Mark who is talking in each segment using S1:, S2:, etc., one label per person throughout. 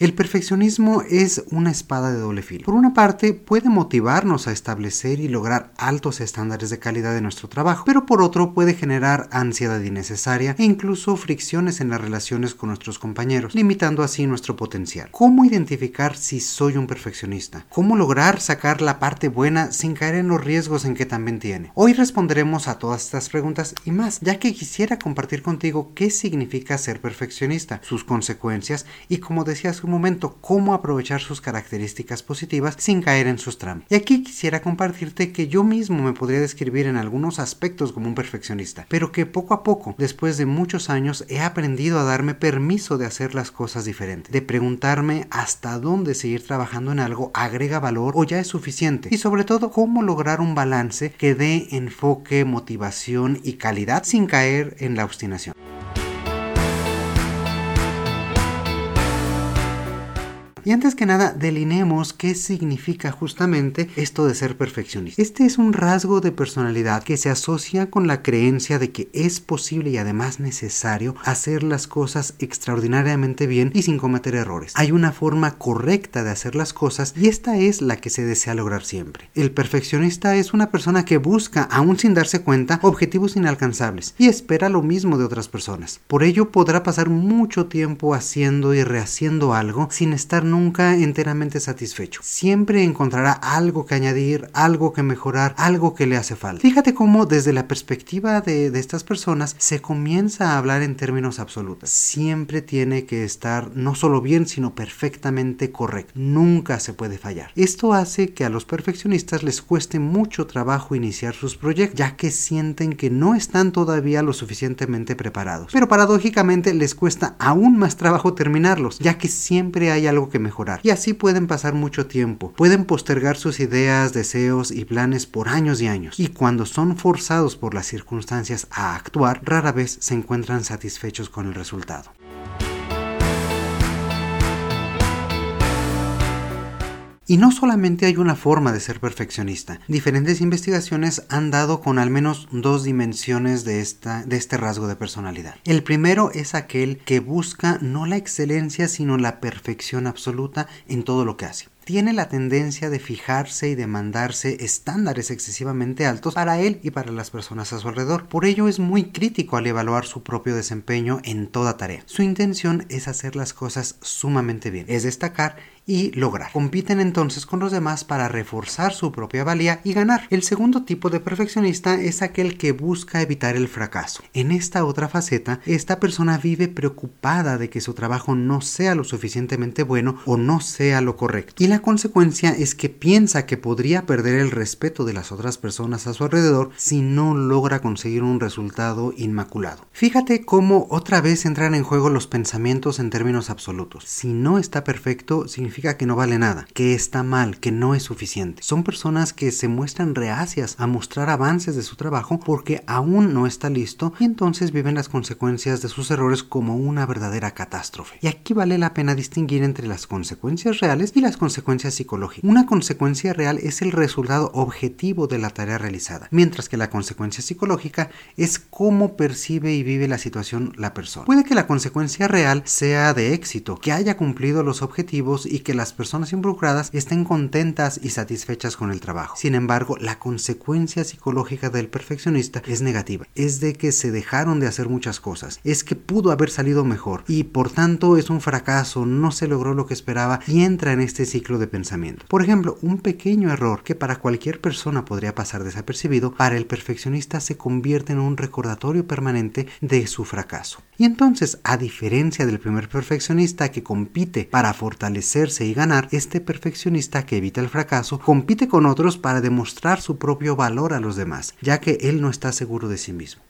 S1: El perfeccionismo es una espada de doble filo. Por una parte, puede motivarnos a establecer y lograr altos estándares de calidad de nuestro trabajo, pero por otro puede generar ansiedad innecesaria e incluso fricciones en las relaciones con nuestros compañeros, limitando así nuestro potencial. ¿Cómo identificar si soy un perfeccionista? ¿Cómo lograr sacar la parte buena sin caer en los riesgos en que también tiene? Hoy responderemos a todas estas preguntas y más, ya que quisiera compartir contigo qué significa ser perfeccionista, sus consecuencias y como decías momento cómo aprovechar sus características positivas sin caer en sus trampas. Y aquí quisiera compartirte que yo mismo me podría describir en algunos aspectos como un perfeccionista, pero que poco a poco, después de muchos años, he aprendido a darme permiso de hacer las cosas diferentes, de preguntarme hasta dónde seguir trabajando en algo agrega valor o ya es suficiente, y sobre todo cómo lograr un balance que dé enfoque, motivación y calidad sin caer en la obstinación. Y antes que nada, delineemos qué significa justamente esto de ser perfeccionista. Este es un rasgo de personalidad que se asocia con la creencia de que es posible y además necesario hacer las cosas extraordinariamente bien y sin cometer errores. Hay una forma correcta de hacer las cosas y esta es la que se desea lograr siempre. El perfeccionista es una persona que busca, aún sin darse cuenta, objetivos inalcanzables y espera lo mismo de otras personas. Por ello podrá pasar mucho tiempo haciendo y rehaciendo algo sin estar nunca enteramente satisfecho. Siempre encontrará algo que añadir, algo que mejorar, algo que le hace falta. Fíjate cómo desde la perspectiva de, de estas personas se comienza a hablar en términos absolutos. Siempre tiene que estar no solo bien, sino perfectamente correcto. Nunca se puede fallar. Esto hace que a los perfeccionistas les cueste mucho trabajo iniciar sus proyectos, ya que sienten que no están todavía lo suficientemente preparados. Pero paradójicamente les cuesta aún más trabajo terminarlos, ya que siempre hay algo que mejorar. Y así pueden pasar mucho tiempo, pueden postergar sus ideas, deseos y planes por años y años. Y cuando son forzados por las circunstancias a actuar, rara vez se encuentran satisfechos con el resultado. Y no solamente hay una forma de ser perfeccionista, diferentes investigaciones han dado con al menos dos dimensiones de, esta, de este rasgo de personalidad. El primero es aquel que busca no la excelencia sino la perfección absoluta en todo lo que hace tiene la tendencia de fijarse y demandarse estándares excesivamente altos para él y para las personas a su alrededor. Por ello es muy crítico al evaluar su propio desempeño en toda tarea. Su intención es hacer las cosas sumamente bien, es destacar y lograr. Compiten entonces con los demás para reforzar su propia valía y ganar. El segundo tipo de perfeccionista es aquel que busca evitar el fracaso. En esta otra faceta, esta persona vive preocupada de que su trabajo no sea lo suficientemente bueno o no sea lo correcto. Y la consecuencia es que piensa que podría perder el respeto de las otras personas a su alrededor si no logra conseguir un resultado inmaculado. Fíjate cómo otra vez entran en juego los pensamientos en términos absolutos. Si no está perfecto, significa que no vale nada, que está mal, que no es suficiente. Son personas que se muestran reacias a mostrar avances de su trabajo porque aún no está listo y entonces viven las consecuencias de sus errores como una verdadera catástrofe. Y aquí vale la pena distinguir entre las consecuencias reales y las consecuencias psicológicas. Una consecuencia real es el resultado objetivo de la tarea realizada, mientras que la consecuencia psicológica es cómo percibe y vive la situación la persona. Puede que la consecuencia real sea de éxito, que haya cumplido los objetivos y que las personas involucradas estén contentas y satisfechas con el trabajo. Sin embargo, la consecuencia psicológica del perfeccionista es negativa. Es de que se dejaron de hacer muchas cosas. Es que pudo haber salido mejor y por tanto es un fracaso, no se logró lo que esperaba y entra en este ciclo de pensamiento. Por ejemplo, un pequeño error que para cualquier persona podría pasar desapercibido, para el perfeccionista se convierte en un recordatorio permanente de su fracaso. Y entonces, a diferencia del primer perfeccionista que compite para fortalecerse y ganar, este perfeccionista que evita el fracaso compite con otros para demostrar su propio valor a los demás, ya que él no está seguro de sí mismo.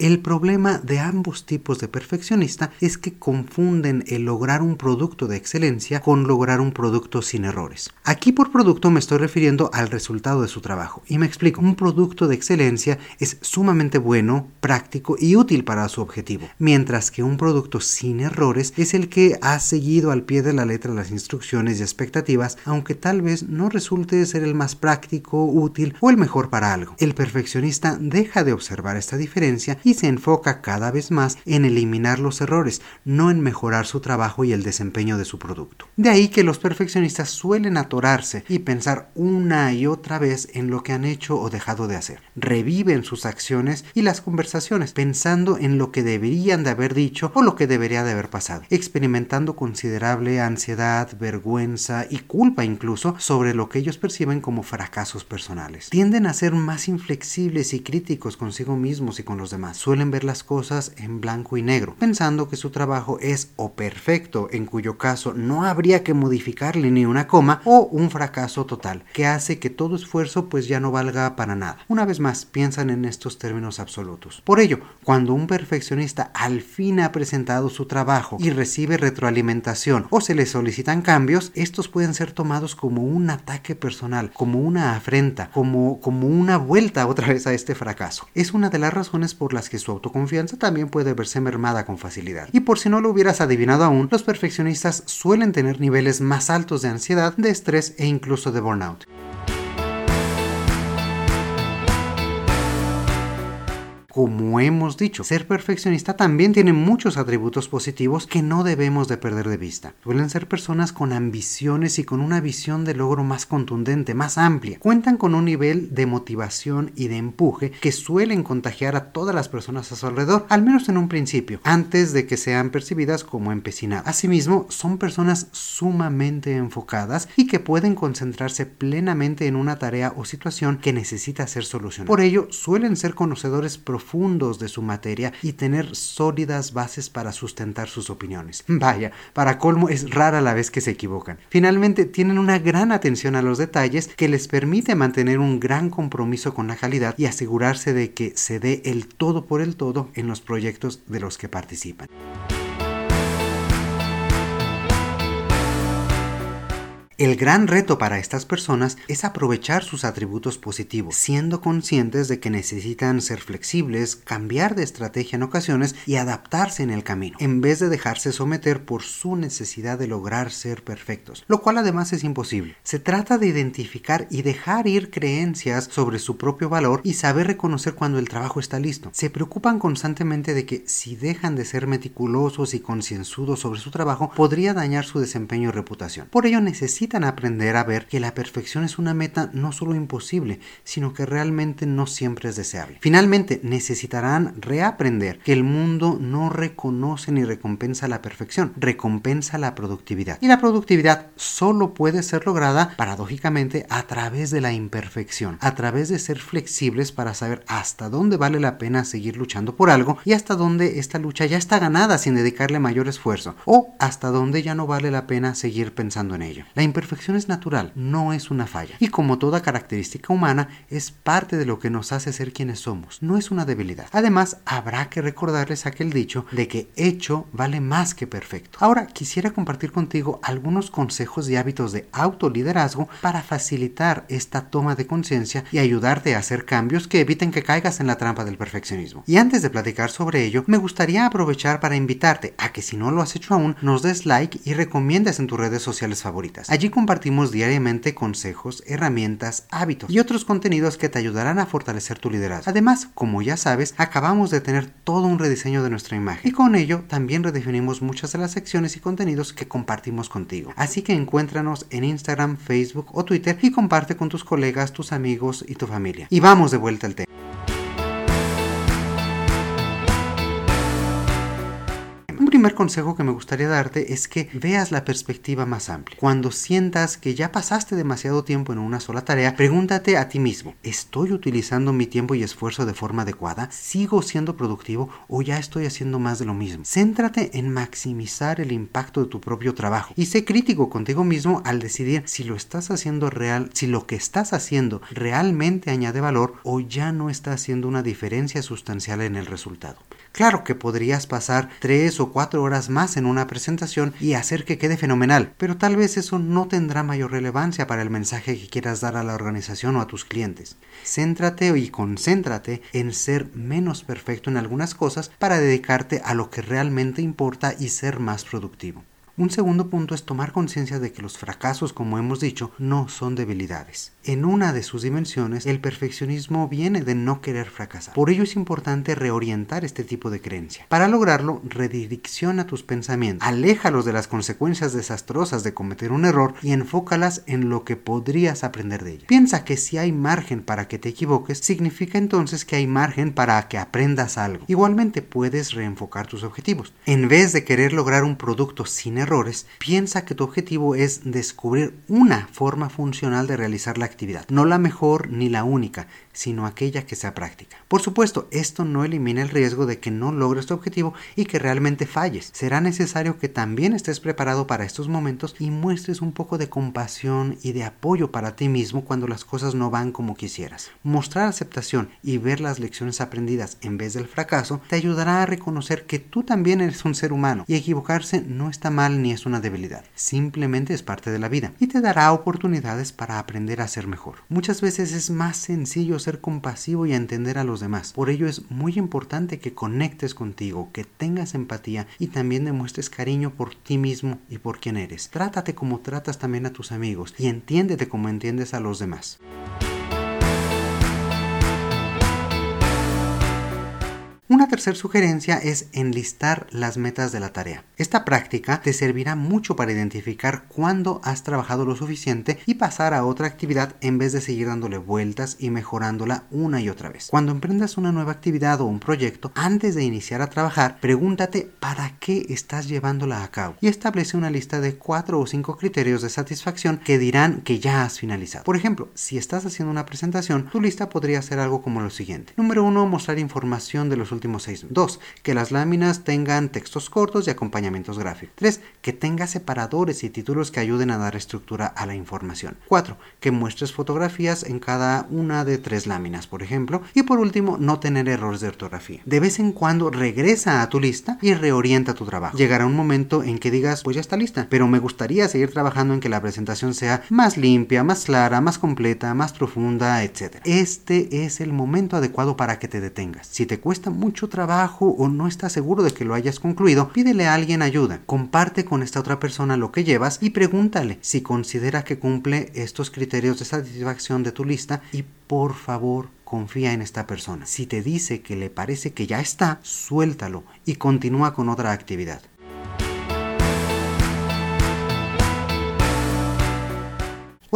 S1: El problema de ambos tipos de perfeccionista es que confunden el lograr un producto de excelencia con lograr un producto sin errores. Aquí por producto me estoy refiriendo al resultado de su trabajo. Y me explico, un producto de excelencia es sumamente bueno, práctico y útil para su objetivo, mientras que un producto sin errores es el que ha seguido al pie de la letra las instrucciones y expectativas, aunque tal vez no resulte ser el más práctico, útil o el mejor para algo. El perfeccionista deja de observar esta diferencia y se enfoca cada vez más en eliminar los errores, no en mejorar su trabajo y el desempeño de su producto. De ahí que los perfeccionistas suelen atorarse y pensar una y otra vez en lo que han hecho o dejado de hacer. Reviven sus acciones y las conversaciones pensando en lo que deberían de haber dicho o lo que debería de haber pasado, experimentando considerable ansiedad, vergüenza y culpa incluso sobre lo que ellos perciben como fracasos personales. Tienden a ser más inflexibles y críticos consigo mismos y con los demás. Suelen ver las cosas en blanco y negro, pensando que su trabajo es o perfecto, en cuyo caso no habría que modificarle ni una coma, o un fracaso total, que hace que todo esfuerzo pues ya no valga para nada. Una vez más, piensan en estos términos absolutos. Por ello, cuando un perfeccionista al fin ha presentado su trabajo y recibe retroalimentación o se le solicitan cambios, estos pueden ser tomados como un ataque personal, como una afrenta, como, como una vuelta otra vez a este fracaso. Es una de las razones por las que su autoconfianza también puede verse mermada con facilidad. Y por si no lo hubieras adivinado aún, los perfeccionistas suelen tener niveles más altos de ansiedad, de estrés e incluso de burnout. Como hemos dicho, ser perfeccionista también tiene muchos atributos positivos que no debemos de perder de vista. Suelen ser personas con ambiciones y con una visión de logro más contundente, más amplia. Cuentan con un nivel de motivación y de empuje que suelen contagiar a todas las personas a su alrededor, al menos en un principio, antes de que sean percibidas como empecinadas. Asimismo, son personas sumamente enfocadas y que pueden concentrarse plenamente en una tarea o situación que necesita ser solucionada. Por ello, suelen ser conocedores profundos profundos de su materia y tener sólidas bases para sustentar sus opiniones. Vaya, para colmo es rara la vez que se equivocan. Finalmente, tienen una gran atención a los detalles que les permite mantener un gran compromiso con la calidad y asegurarse de que se dé el todo por el todo en los proyectos de los que participan. El gran reto para estas personas es aprovechar sus atributos positivos, siendo conscientes de que necesitan ser flexibles, cambiar de estrategia en ocasiones y adaptarse en el camino, en vez de dejarse someter por su necesidad de lograr ser perfectos, lo cual además es imposible. Se trata de identificar y dejar ir creencias sobre su propio valor y saber reconocer cuando el trabajo está listo. Se preocupan constantemente de que si dejan de ser meticulosos y concienzudos sobre su trabajo, podría dañar su desempeño y reputación. Por ello necesitan necesitan aprender a ver que la perfección es una meta no solo imposible, sino que realmente no siempre es deseable. Finalmente, necesitarán reaprender que el mundo no reconoce ni recompensa la perfección, recompensa la productividad. Y la productividad solo puede ser lograda, paradójicamente, a través de la imperfección, a través de ser flexibles para saber hasta dónde vale la pena seguir luchando por algo y hasta dónde esta lucha ya está ganada sin dedicarle mayor esfuerzo, o hasta dónde ya no vale la pena seguir pensando en ello. Imperfección es natural, no es una falla. Y como toda característica humana, es parte de lo que nos hace ser quienes somos, no es una debilidad. Además, habrá que recordarles aquel dicho de que hecho vale más que perfecto. Ahora quisiera compartir contigo algunos consejos y hábitos de autoliderazgo para facilitar esta toma de conciencia y ayudarte a hacer cambios que eviten que caigas en la trampa del perfeccionismo. Y antes de platicar sobre ello, me gustaría aprovechar para invitarte a que si no lo has hecho aún, nos des like y recomiendes en tus redes sociales favoritas. Allí compartimos diariamente consejos, herramientas, hábitos y otros contenidos que te ayudarán a fortalecer tu liderazgo. Además, como ya sabes, acabamos de tener todo un rediseño de nuestra imagen y con ello también redefinimos muchas de las secciones y contenidos que compartimos contigo. Así que encuéntranos en Instagram, Facebook o Twitter y comparte con tus colegas, tus amigos y tu familia. Y vamos de vuelta al tema. Primer consejo que me gustaría darte es que veas la perspectiva más amplia. Cuando sientas que ya pasaste demasiado tiempo en una sola tarea, pregúntate a ti mismo, ¿estoy utilizando mi tiempo y esfuerzo de forma adecuada? ¿Sigo siendo productivo o ya estoy haciendo más de lo mismo? Céntrate en maximizar el impacto de tu propio trabajo y sé crítico contigo mismo al decidir si lo estás haciendo real, si lo que estás haciendo realmente añade valor o ya no está haciendo una diferencia sustancial en el resultado. Claro que podrías pasar tres o cuatro horas más en una presentación y hacer que quede fenomenal, pero tal vez eso no tendrá mayor relevancia para el mensaje que quieras dar a la organización o a tus clientes. Céntrate y concéntrate en ser menos perfecto en algunas cosas para dedicarte a lo que realmente importa y ser más productivo. Un segundo punto es tomar conciencia de que los fracasos, como hemos dicho, no son debilidades. En una de sus dimensiones, el perfeccionismo viene de no querer fracasar. Por ello es importante reorientar este tipo de creencia. Para lograrlo, redirecciona tus pensamientos, aléjalos de las consecuencias desastrosas de cometer un error y enfócalas en lo que podrías aprender de ello. Piensa que si hay margen para que te equivoques, significa entonces que hay margen para que aprendas algo. Igualmente puedes reenfocar tus objetivos. En vez de querer lograr un producto sin errores, piensa que tu objetivo es descubrir una forma funcional de realizar la actividad, no la mejor ni la única, sino aquella que sea práctica. Por supuesto, esto no elimina el riesgo de que no logres tu objetivo y que realmente falles. Será necesario que también estés preparado para estos momentos y muestres un poco de compasión y de apoyo para ti mismo cuando las cosas no van como quisieras. Mostrar aceptación y ver las lecciones aprendidas en vez del fracaso te ayudará a reconocer que tú también eres un ser humano y equivocarse no está mal ni es una debilidad, simplemente es parte de la vida y te dará oportunidades para aprender a ser mejor. Muchas veces es más sencillo ser compasivo y entender a los demás. Por ello es muy importante que conectes contigo, que tengas empatía y también demuestres cariño por ti mismo y por quien eres. Trátate como tratas también a tus amigos y entiéndete como entiendes a los demás. Una tercera sugerencia es enlistar las metas de la tarea. Esta práctica te servirá mucho para identificar cuándo has trabajado lo suficiente y pasar a otra actividad en vez de seguir dándole vueltas y mejorándola una y otra vez. Cuando emprendas una nueva actividad o un proyecto, antes de iniciar a trabajar, pregúntate para qué estás llevándola a cabo y establece una lista de cuatro o cinco criterios de satisfacción que dirán que ya has finalizado. Por ejemplo, si estás haciendo una presentación, tu lista podría ser algo como lo siguiente. Número uno, mostrar información de los últimos seis. 2. Que las láminas tengan textos cortos y acompañamientos gráficos. 3. Que tenga separadores y títulos que ayuden a dar estructura a la información. 4. Que muestres fotografías en cada una de tres láminas, por ejemplo. Y por último, no tener errores de ortografía. De vez en cuando regresa a tu lista y reorienta tu trabajo. Llegará un momento en que digas, pues ya está lista, pero me gustaría seguir trabajando en que la presentación sea más limpia, más clara, más completa, más profunda, etc. Este es el momento adecuado para que te detengas. Si te cuesta mucho trabajo o no estás seguro de que lo hayas concluido, pídele a alguien ayuda. Comparte con esta otra persona lo que llevas y pregúntale si considera que cumple estos criterios de satisfacción de tu lista y por favor confía en esta persona. Si te dice que le parece que ya está, suéltalo y continúa con otra actividad.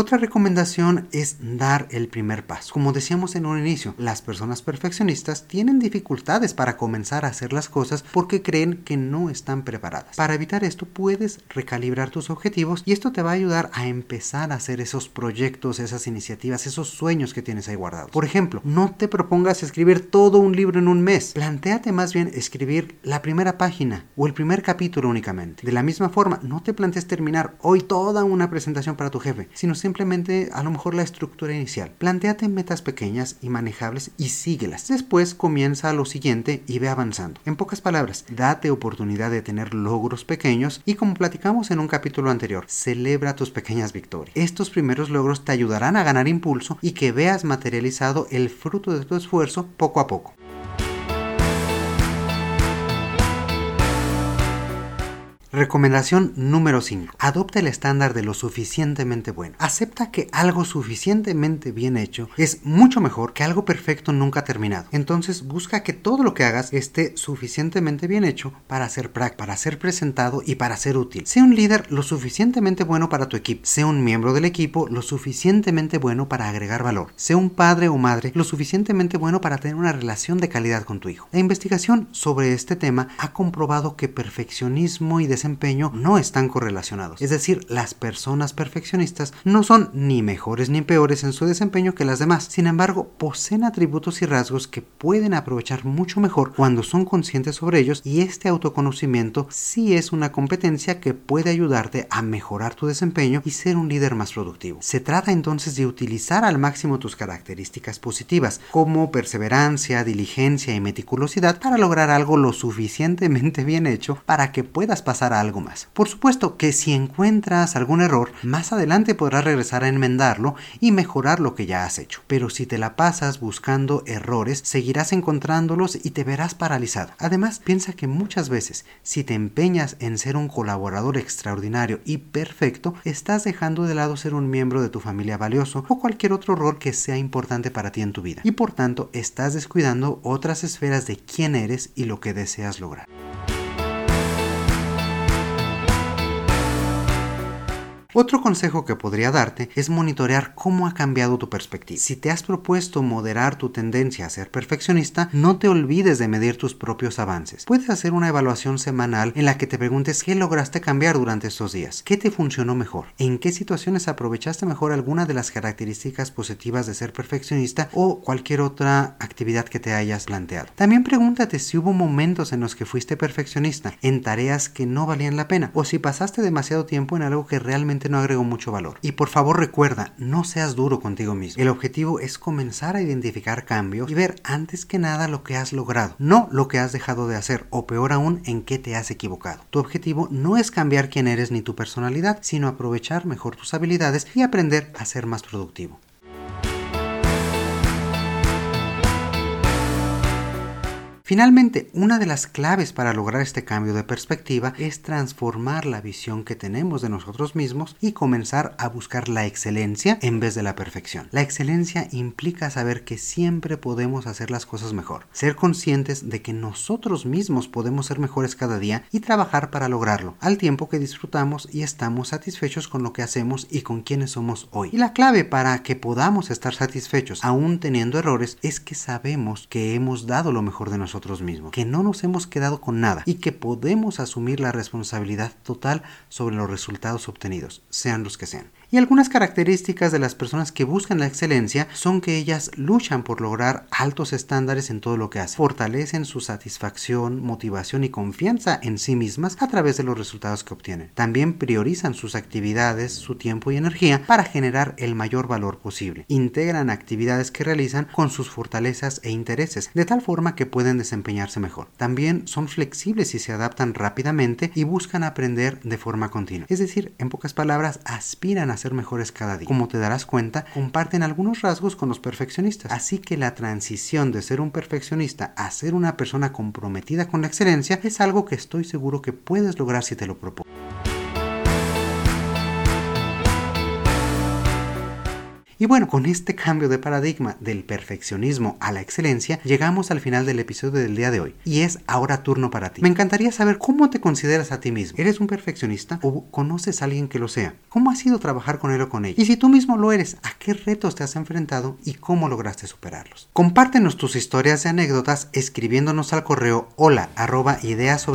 S1: Otra recomendación es dar el primer paso. Como decíamos en un inicio, las personas perfeccionistas tienen dificultades para comenzar a hacer las cosas porque creen que no están preparadas. Para evitar esto puedes recalibrar tus objetivos y esto te va a ayudar a empezar a hacer esos proyectos, esas iniciativas, esos sueños que tienes ahí guardados. Por ejemplo, no te propongas escribir todo un libro en un mes. Plantéate más bien escribir la primera página o el primer capítulo únicamente. De la misma forma, no te plantees terminar hoy toda una presentación para tu jefe, sino simplemente a lo mejor la estructura inicial. Plantéate metas pequeñas y manejables y síguelas. Después comienza lo siguiente y ve avanzando. En pocas palabras, date oportunidad de tener logros pequeños y como platicamos en un capítulo anterior, celebra tus pequeñas victorias. Estos primeros logros te ayudarán a ganar impulso y que veas materializado el fruto de tu esfuerzo poco a poco. Recomendación número 5. Adopta el estándar de lo suficientemente bueno. Acepta que algo suficientemente bien hecho es mucho mejor que algo perfecto nunca terminado. Entonces busca que todo lo que hagas esté suficientemente bien hecho para ser práctico, para ser presentado y para ser útil. Sé un líder lo suficientemente bueno para tu equipo. Sé un miembro del equipo lo suficientemente bueno para agregar valor. Sé un padre o madre lo suficientemente bueno para tener una relación de calidad con tu hijo. La investigación sobre este tema ha comprobado que perfeccionismo y desempeño no están correlacionados. Es decir, las personas perfeccionistas no son ni mejores ni peores en su desempeño que las demás. Sin embargo, poseen atributos y rasgos que pueden aprovechar mucho mejor cuando son conscientes sobre ellos y este autoconocimiento sí es una competencia que puede ayudarte a mejorar tu desempeño y ser un líder más productivo. Se trata entonces de utilizar al máximo tus características positivas como perseverancia, diligencia y meticulosidad para lograr algo lo suficientemente bien hecho para que puedas pasar algo más. Por supuesto que si encuentras algún error, más adelante podrás regresar a enmendarlo y mejorar lo que ya has hecho. Pero si te la pasas buscando errores, seguirás encontrándolos y te verás paralizado. Además, piensa que muchas veces, si te empeñas en ser un colaborador extraordinario y perfecto, estás dejando de lado ser un miembro de tu familia valioso o cualquier otro rol que sea importante para ti en tu vida. Y por tanto, estás descuidando otras esferas de quién eres y lo que deseas lograr. Otro consejo que podría darte es monitorear cómo ha cambiado tu perspectiva. Si te has propuesto moderar tu tendencia a ser perfeccionista, no te olvides de medir tus propios avances. Puedes hacer una evaluación semanal en la que te preguntes qué lograste cambiar durante estos días, qué te funcionó mejor, en qué situaciones aprovechaste mejor alguna de las características positivas de ser perfeccionista o cualquier otra actividad que te hayas planteado. También pregúntate si hubo momentos en los que fuiste perfeccionista en tareas que no valían la pena o si pasaste demasiado tiempo en algo que realmente no agregó mucho valor. Y por favor recuerda, no seas duro contigo mismo. El objetivo es comenzar a identificar cambios y ver antes que nada lo que has logrado, no lo que has dejado de hacer o peor aún en qué te has equivocado. Tu objetivo no es cambiar quién eres ni tu personalidad, sino aprovechar mejor tus habilidades y aprender a ser más productivo. Finalmente, una de las claves para lograr este cambio de perspectiva es transformar la visión que tenemos de nosotros mismos y comenzar a buscar la excelencia en vez de la perfección. La excelencia implica saber que siempre podemos hacer las cosas mejor, ser conscientes de que nosotros mismos podemos ser mejores cada día y trabajar para lograrlo, al tiempo que disfrutamos y estamos satisfechos con lo que hacemos y con quienes somos hoy. Y la clave para que podamos estar satisfechos aún teniendo errores es que sabemos que hemos dado lo mejor de nosotros mismos, que no nos hemos quedado con nada y que podemos asumir la responsabilidad total sobre los resultados obtenidos, sean los que sean. Y algunas características de las personas que buscan la excelencia son que ellas luchan por lograr altos estándares en todo lo que hacen, fortalecen su satisfacción, motivación y confianza en sí mismas a través de los resultados que obtienen. También priorizan sus actividades, su tiempo y energía para generar el mayor valor posible. Integran actividades que realizan con sus fortalezas e intereses, de tal forma que pueden desempeñarse mejor. También son flexibles y se adaptan rápidamente y buscan aprender de forma continua. Es decir, en pocas palabras, aspiran a ser mejores cada día. Como te darás cuenta, comparten algunos rasgos con los perfeccionistas. Así que la transición de ser un perfeccionista a ser una persona comprometida con la excelencia es algo que estoy seguro que puedes lograr si te lo propongo. Y bueno, con este cambio de paradigma del perfeccionismo a la excelencia, llegamos al final del episodio del día de hoy. Y es ahora turno para ti. Me encantaría saber cómo te consideras a ti mismo. ¿Eres un perfeccionista o conoces a alguien que lo sea? ¿Cómo ha sido trabajar con él o con ella? Y si tú mismo lo eres, ¿a qué retos te has enfrentado y cómo lograste superarlos? Compártenos tus historias y anécdotas escribiéndonos al correo hola arroba ideas.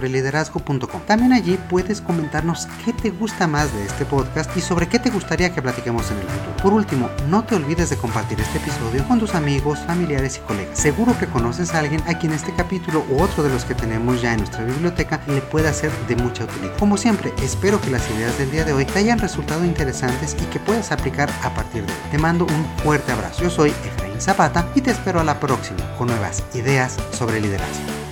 S1: También allí puedes comentarnos qué te gusta más de este podcast y sobre qué te gustaría que platiquemos en el futuro. Por último, no te olvides de compartir este episodio con tus amigos, familiares y colegas. Seguro que conoces a alguien a quien este capítulo u otro de los que tenemos ya en nuestra biblioteca le pueda ser de mucha utilidad. Como siempre, espero que las ideas del día de hoy te hayan resultado interesantes y que puedas aplicar a partir de hoy. Te mando un fuerte abrazo. Yo soy Efraín Zapata y te espero a la próxima con nuevas ideas sobre liderazgo.